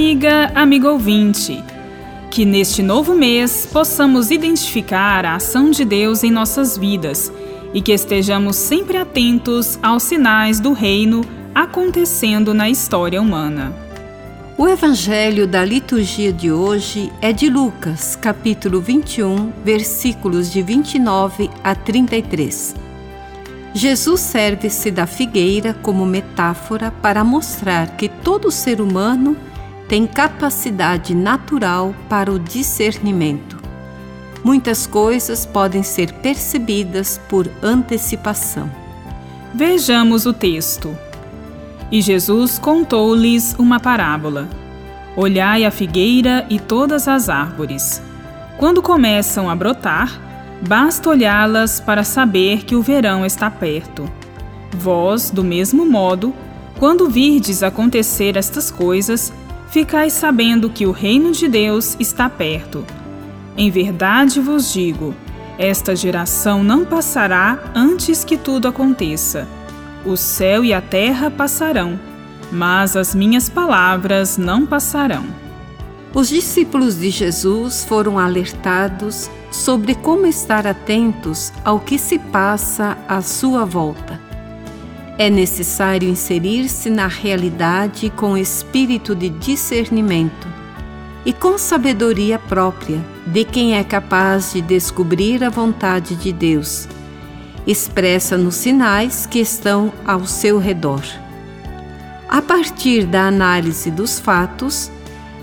Amiga, amigo ouvinte, que neste novo mês possamos identificar a ação de Deus em nossas vidas e que estejamos sempre atentos aos sinais do reino acontecendo na história humana. O evangelho da liturgia de hoje é de Lucas, capítulo 21, versículos de 29 a 33. Jesus serve-se da figueira como metáfora para mostrar que todo ser humano tem capacidade natural para o discernimento. Muitas coisas podem ser percebidas por antecipação. Vejamos o texto. E Jesus contou-lhes uma parábola. Olhai a figueira e todas as árvores. Quando começam a brotar, basta olhá-las para saber que o verão está perto. Vós, do mesmo modo, quando virdes acontecer estas coisas, ficais sabendo que o reino de Deus está perto. Em verdade vos digo: esta geração não passará antes que tudo aconteça. O céu e a terra passarão, mas as minhas palavras não passarão. Os discípulos de Jesus foram alertados sobre como estar atentos ao que se passa à sua volta. É necessário inserir-se na realidade com espírito de discernimento e com sabedoria própria de quem é capaz de descobrir a vontade de Deus, expressa nos sinais que estão ao seu redor. A partir da análise dos fatos,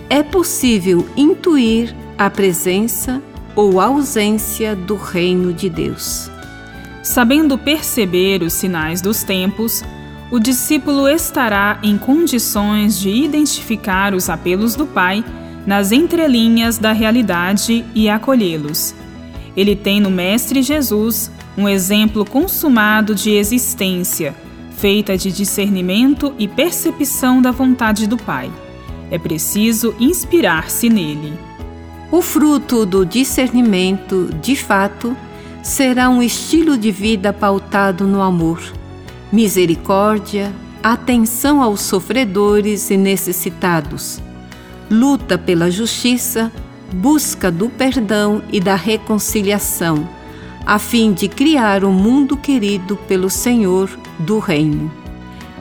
é possível intuir a presença ou ausência do reino de Deus. Sabendo perceber os sinais dos tempos, o discípulo estará em condições de identificar os apelos do Pai nas entrelinhas da realidade e acolhê-los. Ele tem no Mestre Jesus um exemplo consumado de existência, feita de discernimento e percepção da vontade do Pai. É preciso inspirar-se nele. O fruto do discernimento, de fato, será um estilo de vida pautado no amor, misericórdia, atenção aos sofredores e necessitados, luta pela justiça, busca do perdão e da reconciliação, a fim de criar um mundo querido pelo Senhor do Reino.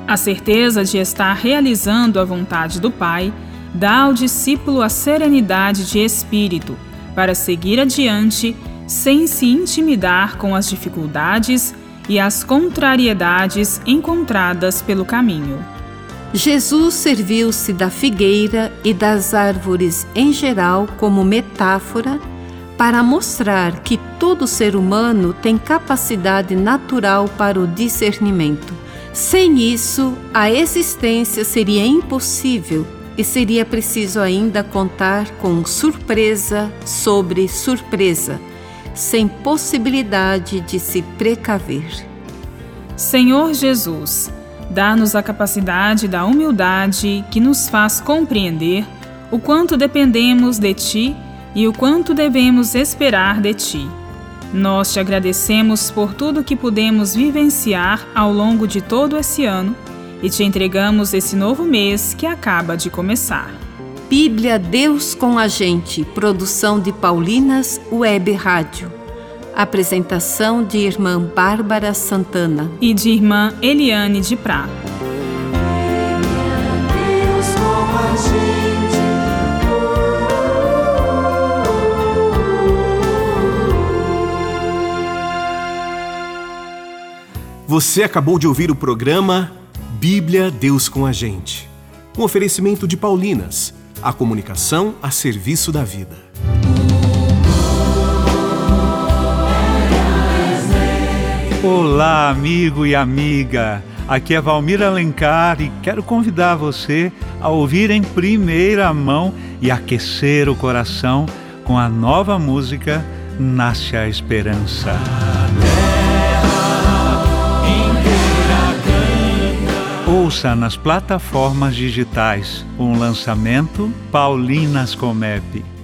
A certeza de estar realizando a vontade do Pai dá ao discípulo a serenidade de espírito para seguir adiante sem se intimidar com as dificuldades e as contrariedades encontradas pelo caminho. Jesus serviu-se da figueira e das árvores em geral como metáfora para mostrar que todo ser humano tem capacidade natural para o discernimento. Sem isso, a existência seria impossível e seria preciso ainda contar com surpresa sobre surpresa sem possibilidade de se precaver. Senhor Jesus, dá-nos a capacidade da humildade que nos faz compreender o quanto dependemos de Ti e o quanto devemos esperar de Ti. Nós te agradecemos por tudo que pudemos vivenciar ao longo de todo esse ano e te entregamos esse novo mês que acaba de começar. Bíblia Deus com a gente, produção de Paulinas Web Rádio. Apresentação de irmã Bárbara Santana e de irmã Eliane de Prá. Você acabou de ouvir o programa Bíblia Deus com a gente. Um oferecimento de Paulinas a comunicação a serviço da vida. Olá, amigo e amiga. Aqui é Valmir Alencar e quero convidar você a ouvir em primeira mão e aquecer o coração com a nova música Nasce a Esperança. Ouça nas plataformas digitais um lançamento Paulinas Comep.